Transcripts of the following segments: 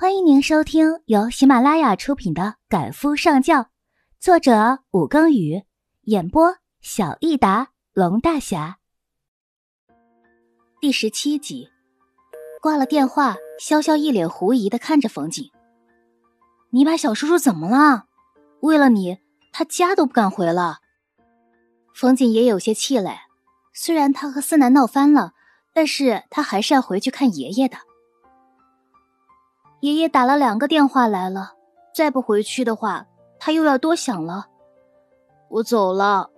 欢迎您收听由喜马拉雅出品的《赶夫上轿》，作者武庚宇，演播小益达龙大侠。第十七集，挂了电话，潇潇一脸狐疑的看着冯锦：“你把小叔叔怎么了？为了你，他家都不敢回了。”冯锦也有些气馁，虽然他和思南闹翻了，但是他还是要回去看爷爷的。爷爷打了两个电话来了，再不回去的话，他又要多想了。我走了。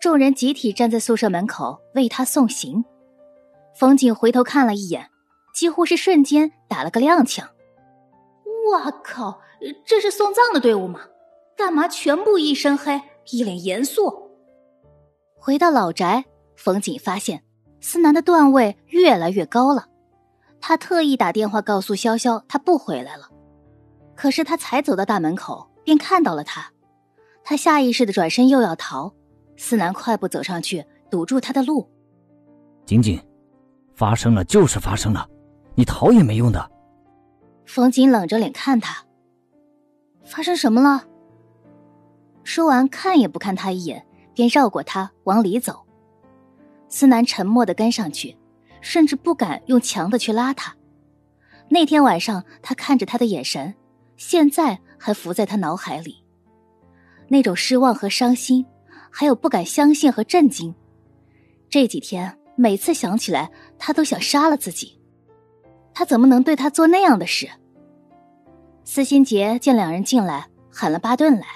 众人集体站在宿舍门口为他送行。冯景回头看了一眼，几乎是瞬间打了个踉跄。哇靠！这是送葬的队伍吗？干嘛全部一身黑，一脸严肃？回到老宅，冯景发现思南的段位越来越高了。他特意打电话告诉潇潇，他不回来了。可是他才走到大门口，便看到了他。他下意识的转身又要逃，思南快步走上去，堵住他的路。景景，发生了就是发生了，你逃也没用的。冯景冷着脸看他，发生什么了？说完，看也不看他一眼，便绕过他往里走。思南沉默的跟上去。甚至不敢用强的去拉他。那天晚上，他看着他的眼神，现在还浮在他脑海里。那种失望和伤心，还有不敢相信和震惊。这几天，每次想起来，他都想杀了自己。他怎么能对他做那样的事？司心杰见两人进来，喊了巴顿来。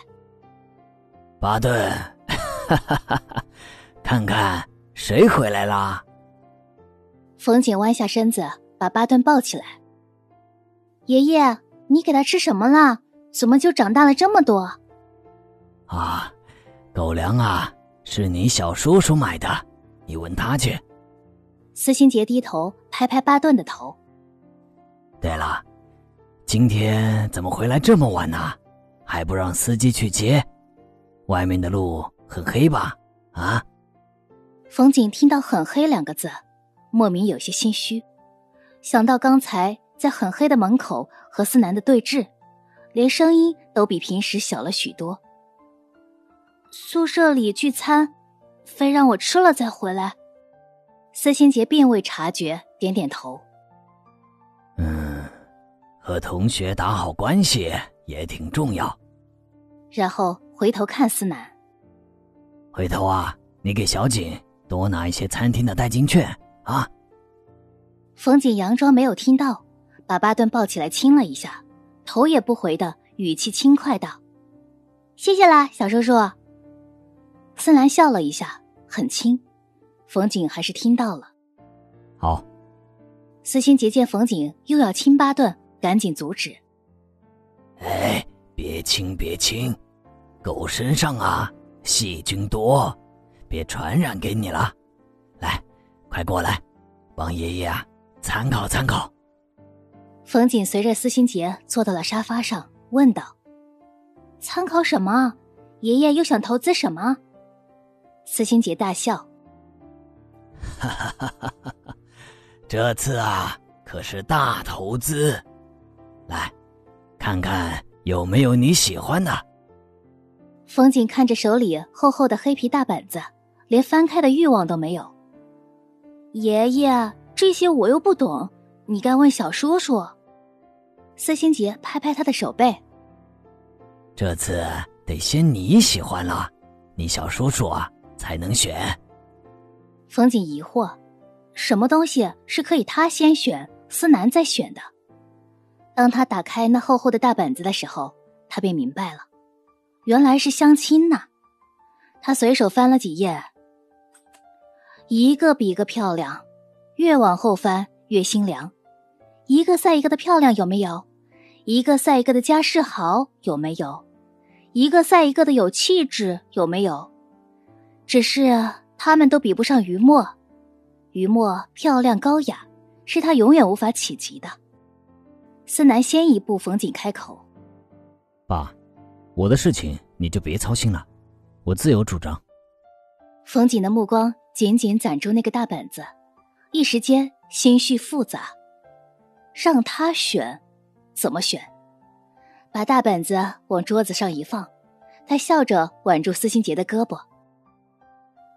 巴顿，哈哈哈哈看看谁回来啦？冯景弯下身子，把巴顿抱起来。爷爷，你给他吃什么了？怎么就长大了这么多？啊，狗粮啊，是你小叔叔买的，你问他去。司心杰低头拍拍巴顿的头。对了，今天怎么回来这么晚呢？还不让司机去接？外面的路很黑吧？啊？冯景听到“很黑”两个字。莫名有些心虚，想到刚才在很黑的门口和思南的对峙，连声音都比平时小了许多。宿舍里聚餐，非让我吃了再回来。司心杰并未察觉，点点头。嗯，和同学打好关系也挺重要。然后回头看思南，回头啊，你给小景多拿一些餐厅的代金券。啊！冯锦佯装没有听到，把巴顿抱起来亲了一下，头也不回的语气轻快道：“谢谢啦，小叔叔。”思兰笑了一下，很轻。冯景还是听到了。好。司心杰见冯景又要亲巴顿，赶紧阻止：“哎，别亲别亲，狗身上啊细菌多，别传染给你了。来。”快过来，帮爷爷啊参考参考。冯锦随着司心杰坐到了沙发上，问道：“参考什么？爷爷又想投资什么？”司心杰大笑：“哈哈哈哈哈！这次啊可是大投资，来，看看有没有你喜欢的。”冯锦看着手里厚厚的黑皮大本子，连翻开的欲望都没有。爷爷，这些我又不懂，你该问小叔叔。司心杰拍拍他的手背。这次得先你喜欢了，你小叔叔啊才能选。冯锦疑惑，什么东西是可以他先选，思南再选的？当他打开那厚厚的大本子的时候，他便明白了，原来是相亲呐。他随手翻了几页。一个比一个漂亮，越往后翻越心凉。一个赛一个的漂亮有没有？一个赛一个的家世好有没有？一个赛一个的有气质有没有？只是他们都比不上于墨。于墨漂亮高雅，是他永远无法企及的。思南先一步，冯锦开口：“爸，我的事情你就别操心了，我自有主张。”冯锦的目光。紧紧攒住那个大本子，一时间心绪复杂。让他选，怎么选？把大本子往桌子上一放，他笑着挽住司心杰的胳膊。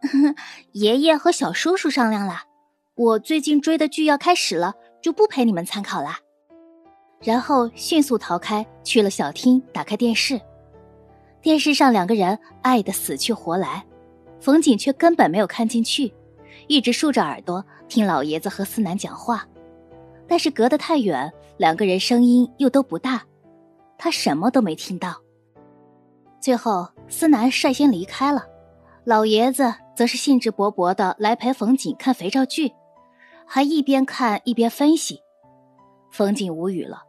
爷爷和小叔叔商量了，我最近追的剧要开始了，就不陪你们参考了。然后迅速逃开，去了小厅，打开电视。电视上两个人爱得死去活来，冯锦却根本没有看进去，一直竖着耳朵听老爷子和思南讲话。但是隔得太远，两个人声音又都不大，他什么都没听到。最后，思南率先离开了，老爷子则是兴致勃勃的来陪冯锦看肥皂剧，还一边看一边分析。冯锦无语了，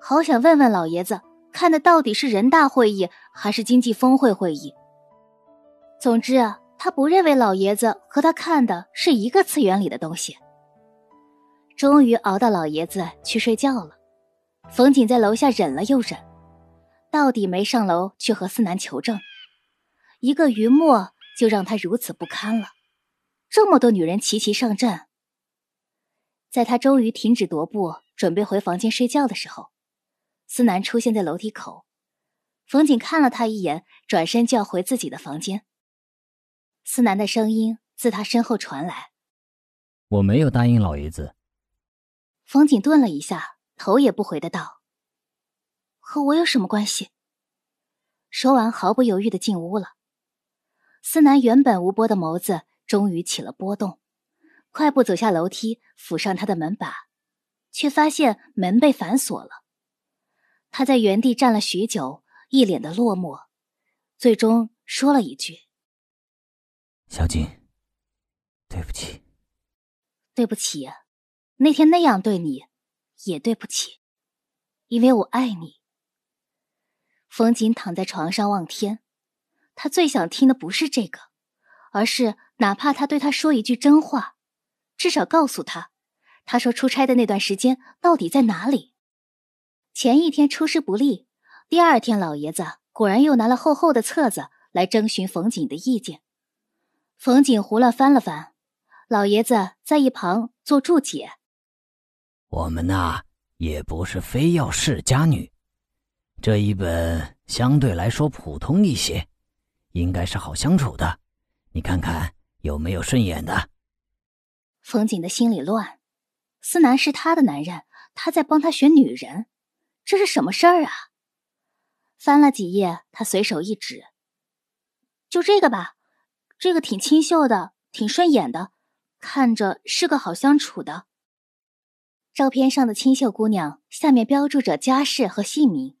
好想问问老爷子，看的到底是人大会议还是经济峰会会议？总之啊，他不认为老爷子和他看的是一个次元里的东西。终于熬到老爷子去睡觉了，冯锦在楼下忍了又忍，到底没上楼去和思南求证。一个余墨就让他如此不堪了，这么多女人齐齐上阵。在他终于停止踱步，准备回房间睡觉的时候，思南出现在楼梯口。冯锦看了他一眼，转身就要回自己的房间。思南的声音自他身后传来：“我没有答应老爷子。”冯景顿了一下，头也不回的道：“和我有什么关系？”说完，毫不犹豫的进屋了。思南原本无波的眸子终于起了波动，快步走下楼梯，扶上他的门把，却发现门被反锁了。他在原地站了许久，一脸的落寞，最终说了一句：“小金，对不起，对不起。”那天那样对你，也对不起，因为我爱你。冯锦躺在床上望天，他最想听的不是这个，而是哪怕他对他说一句真话，至少告诉他，他说出差的那段时间到底在哪里。前一天出师不利，第二天老爷子果然又拿了厚厚的册子来征询冯锦的意见。冯锦胡乱翻了翻，老爷子在一旁做注解。我们呐，也不是非要世家女，这一本相对来说普通一些，应该是好相处的。你看看有没有顺眼的？冯锦的心里乱，思南是他的男人，他在帮他选女人，这是什么事儿啊？翻了几页，他随手一指，就这个吧，这个挺清秀的，挺顺眼的，看着是个好相处的。照片上的清秀姑娘下面标注着家世和姓名，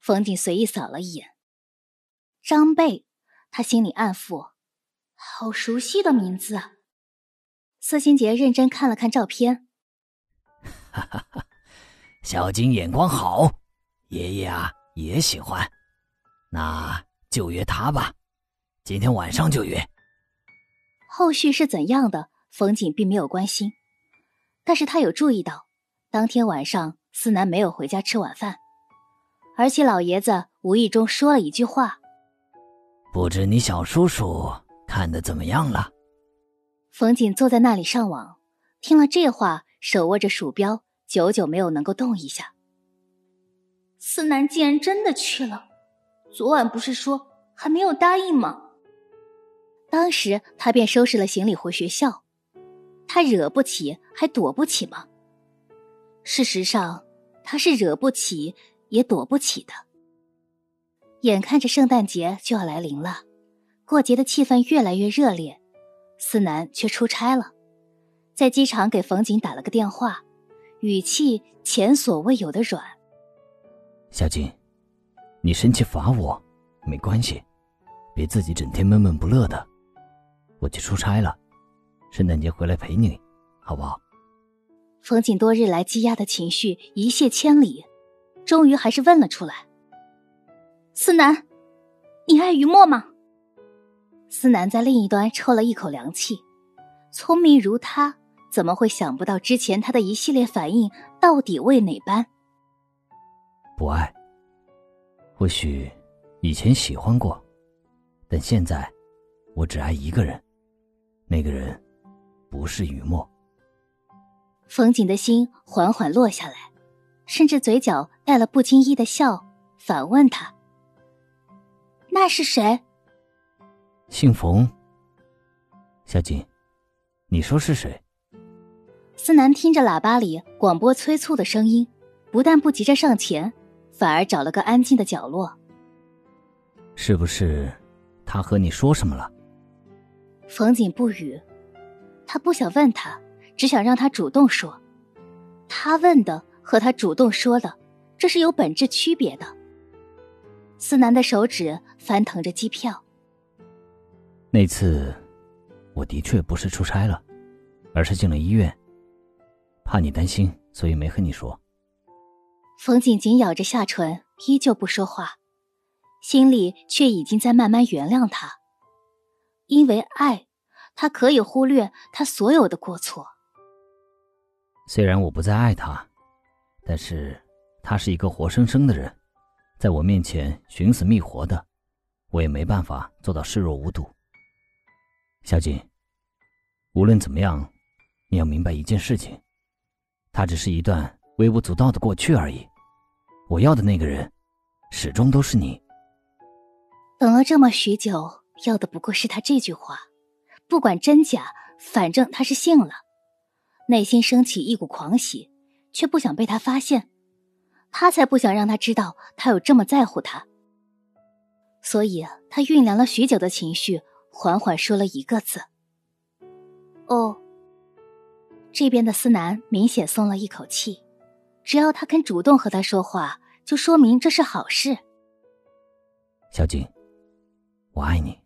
冯锦随意扫了一眼，张贝，他心里暗负，好熟悉的名字。司心杰认真看了看照片，哈哈哈，小金眼光好，爷爷啊也喜欢，那就约他吧，今天晚上就约。后续是怎样的，冯锦并没有关心。但是他有注意到，当天晚上思南没有回家吃晚饭，而且老爷子无意中说了一句话：“不知你小叔叔看的怎么样了？”冯锦坐在那里上网，听了这话，手握着鼠标，久久没有能够动一下。思南竟然真的去了，昨晚不是说还没有答应吗？当时他便收拾了行李回学校。他惹不起，还躲不起吗？事实上，他是惹不起，也躲不起的。眼看着圣诞节就要来临了，过节的气氛越来越热烈，思南却出差了，在机场给冯锦打了个电话，语气前所未有的软。小景，你生气罚我，没关系，别自己整天闷闷不乐的。我去出差了。圣诞节回来陪你，好不好？冯锦多日来积压的情绪一泻千里，终于还是问了出来：“思南，你爱于墨吗？”思南在另一端抽了一口凉气，聪明如他，怎么会想不到之前他的一系列反应到底为哪般？不爱。或许以前喜欢过，但现在我只爱一个人，那个人。不是雨墨。冯锦的心缓缓落下来，甚至嘴角带了不经意的笑，反问他：“那是谁？”姓冯。小锦，你说是谁？思南听着喇叭里广播催促的声音，不但不急着上前，反而找了个安静的角落。是不是他和你说什么了？冯锦不语，他不想问他，只想让他主动说。他问的和他主动说的，这是有本质区别的。思南的手指翻腾着机票。那次，我的确不是出差了，而是进了医院。怕你担心，所以没和你说。冯锦紧咬着下唇，依旧不说话，心里却已经在慢慢原谅他。因为爱，他可以忽略他所有的过错。虽然我不再爱他，但是他是一个活生生的人，在我面前寻死觅活的，我也没办法做到视若无睹。小锦，无论怎么样，你要明白一件事情，他只是一段微不足道的过去而已。我要的那个人，始终都是你。等了这么许久，要的不过是他这句话，不管真假，反正他是信了。内心升起一股狂喜，却不想被他发现，他才不想让他知道他有这么在乎他。所以，他酝酿了许久的情绪，缓缓说了一个字：“哦。”这边的思南明显松了一口气，只要他肯主动和他说话，就说明这是好事。小景，我爱你。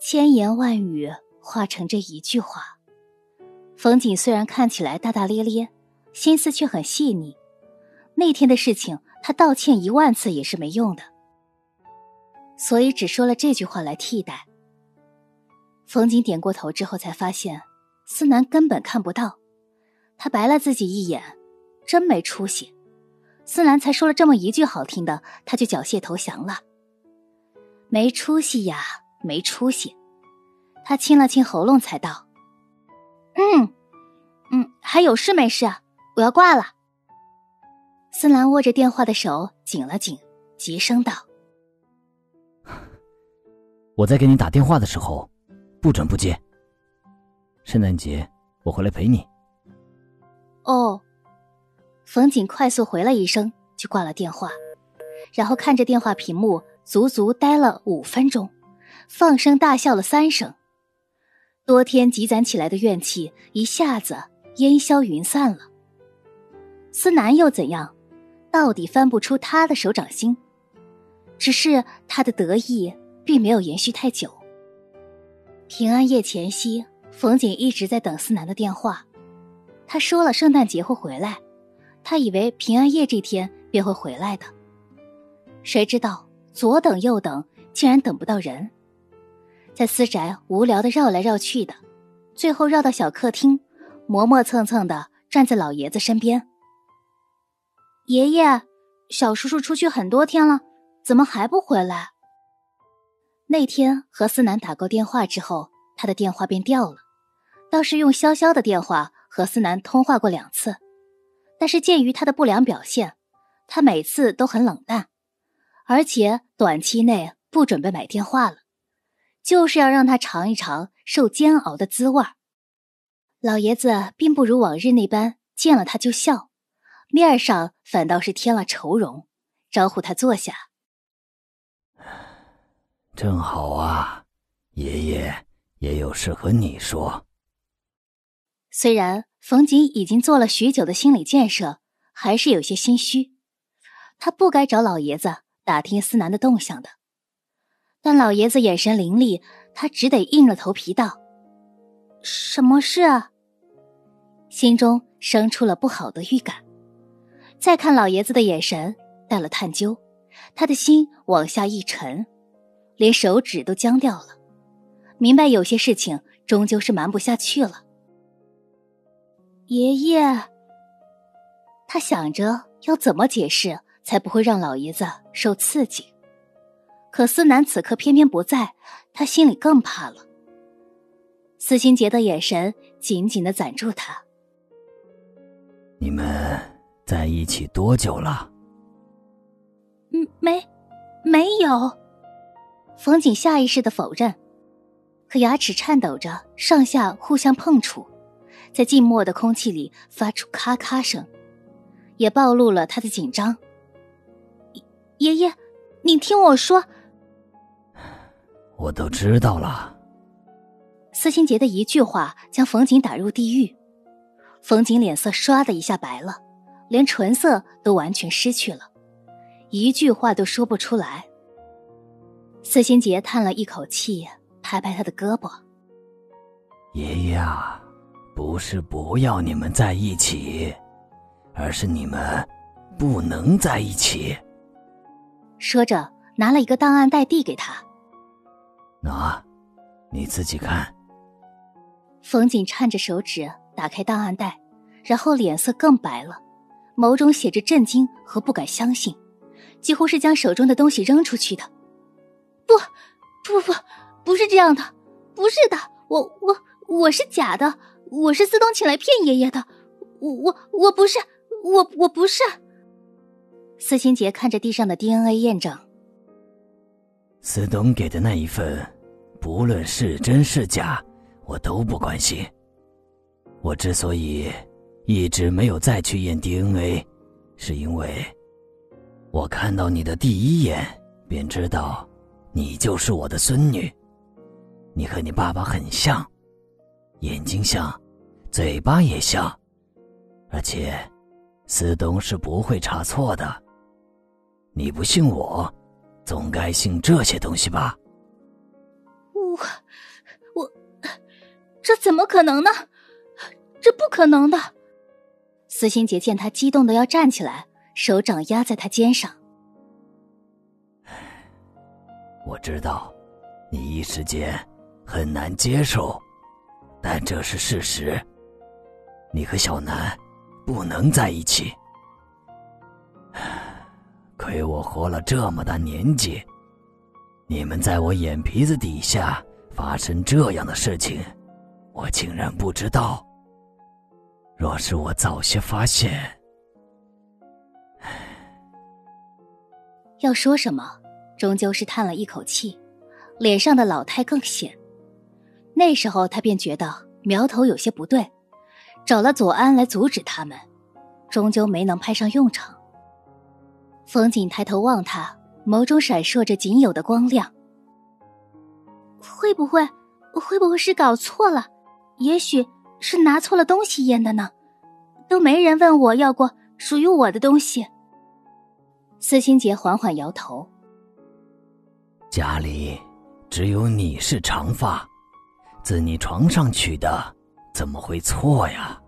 千言万语化成这一句话。冯锦虽然看起来大大咧咧，心思却很细腻。那天的事情，他道歉一万次也是没用的，所以只说了这句话来替代。冯锦点过头之后，才发现思南根本看不到，他白了自己一眼，真没出息。思南才说了这么一句好听的，他就缴械投降了。没出息呀，没出息。他清了清喉咙，才道。嗯，嗯，还有事没事？我要挂了。思兰握着电话的手紧了紧，急声道：“我在给你打电话的时候，不准不接。圣诞节我回来陪你。”哦，冯景快速回了一声，就挂了电话，然后看着电话屏幕，足足待了五分钟，放声大笑了三声。多天积攒起来的怨气一下子烟消云散了。思南又怎样？到底翻不出他的手掌心。只是他的得意并没有延续太久。平安夜前夕，冯景一直在等思南的电话。他说了圣诞节会回来，他以为平安夜这天便会回来的。谁知道左等右等，竟然等不到人。在私宅无聊的绕来绕去的，最后绕到小客厅，磨磨蹭蹭的站在老爷子身边。爷爷，小叔叔出去很多天了，怎么还不回来？那天和思南打过电话之后，他的电话便掉了，倒是用潇潇的电话和思南通话过两次，但是鉴于他的不良表现，他每次都很冷淡，而且短期内不准备买电话了。就是要让他尝一尝受煎熬的滋味老爷子并不如往日那般见了他就笑，面上反倒是添了愁容，招呼他坐下。正好啊，爷爷也有事和你说。虽然冯锦已经做了许久的心理建设，还是有些心虚。他不该找老爷子打听思南的动向的。但老爷子眼神凌厉，他只得硬着头皮道：“什么事啊？”心中生出了不好的预感。再看老爷子的眼神，带了探究，他的心往下一沉，连手指都僵掉了。明白有些事情终究是瞒不下去了。爷爷，他想着要怎么解释才不会让老爷子受刺激。可思南此刻偏偏不在，他心里更怕了。司心杰的眼神紧紧的攒住他。你们在一起多久了？嗯，没，没有。冯景下意识的否认，可牙齿颤抖着，上下互相碰触，在静默的空气里发出咔咔声，也暴露了他的紧张。爷爷，你听我说。我都知道了。司心杰的一句话将冯瑾打入地狱，冯瑾脸色唰的一下白了，连唇色都完全失去了，一句话都说不出来。司心杰叹了一口气，拍拍他的胳膊：“爷爷啊，不是不要你们在一起，而是你们不能在一起。”说着，拿了一个档案袋递给他。喏，你自己看。冯景颤着手指打开档案袋，然后脸色更白了，眸中写着震惊和不敢相信，几乎是将手中的东西扔出去的。不，不不不，是这样的，不是的，我我我是假的，我是思东请来骗爷爷的，我我我不是，我我不是。司心杰看着地上的 DNA 验证。司东给的那一份，不论是真是假，我都不关心。我之所以一直没有再去验 DNA，是因为我看到你的第一眼便知道，你就是我的孙女。你和你爸爸很像，眼睛像，嘴巴也像，而且司东是不会查错的。你不信我？总该信这些东西吧？我我，这怎么可能呢？这不可能的！司心杰见他激动的要站起来，手掌压在他肩上。我知道，你一时间很难接受，但这是事实。你和小南不能在一起。亏我活了这么大年纪，你们在我眼皮子底下发生这样的事情，我竟然不知道。若是我早些发现，要说什么，终究是叹了一口气，脸上的老态更显。那时候他便觉得苗头有些不对，找了左安来阻止他们，终究没能派上用场。冯景抬头望他，眸中闪烁着仅有的光亮。会不会，会不会是搞错了？也许是拿错了东西验的呢？都没人问我要过属于我的东西。司心杰缓缓摇头。家里只有你是长发，自你床上取的，怎么会错呀？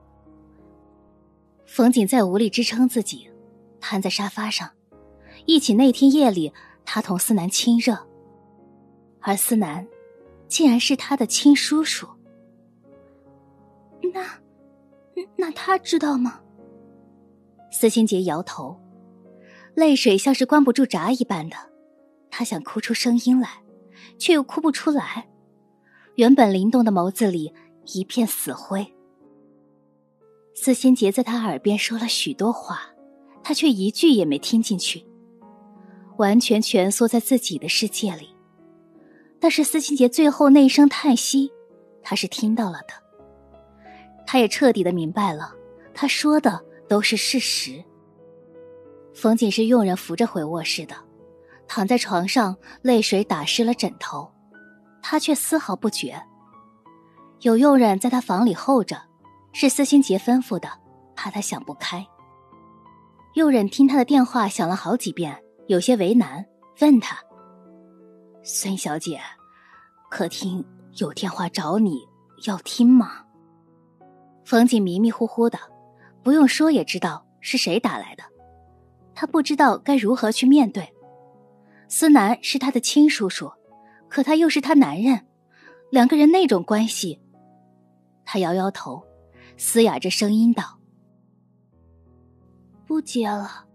冯景再无力支撑自己，瘫在沙发上。忆起那天夜里，他同思南亲热，而思南，竟然是他的亲叔叔。那，那他知道吗？司心杰摇头，泪水像是关不住闸一般的，他想哭出声音来，却又哭不出来。原本灵动的眸子里一片死灰。司心杰在他耳边说了许多话，他却一句也没听进去。完全蜷缩在自己的世界里，但是司清杰最后那一声叹息，他是听到了的。他也彻底的明白了，他说的都是事实。冯锦是佣人扶着回卧室的，躺在床上，泪水打湿了枕头，他却丝毫不觉。有佣人在他房里候着，是司心杰吩咐的，怕他想不开。佣人听他的电话响了好几遍。有些为难，问他：“孙小姐，客厅有电话找你，要听吗？”冯景迷迷糊糊的，不用说也知道是谁打来的。他不知道该如何去面对。思南是他的亲叔叔，可他又是他男人，两个人那种关系。他摇摇头，嘶哑着声音道：“不接了。”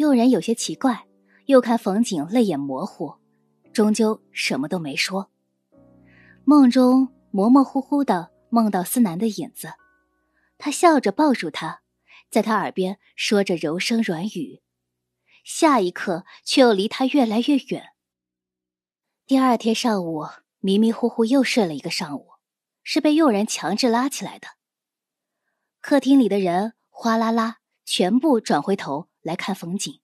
佣人有些奇怪，又看冯景泪眼模糊，终究什么都没说。梦中模模糊糊的梦到思南的影子，他笑着抱住他，在他耳边说着柔声软语，下一刻却又离他越来越远。第二天上午，迷迷糊糊又睡了一个上午，是被佣人强制拉起来的。客厅里的人哗啦啦，全部转回头来看风景。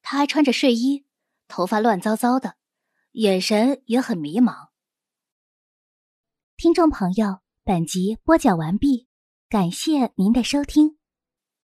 他还穿着睡衣，头发乱糟糟的，眼神也很迷茫。听众朋友，本集播讲完毕，感谢您的收听。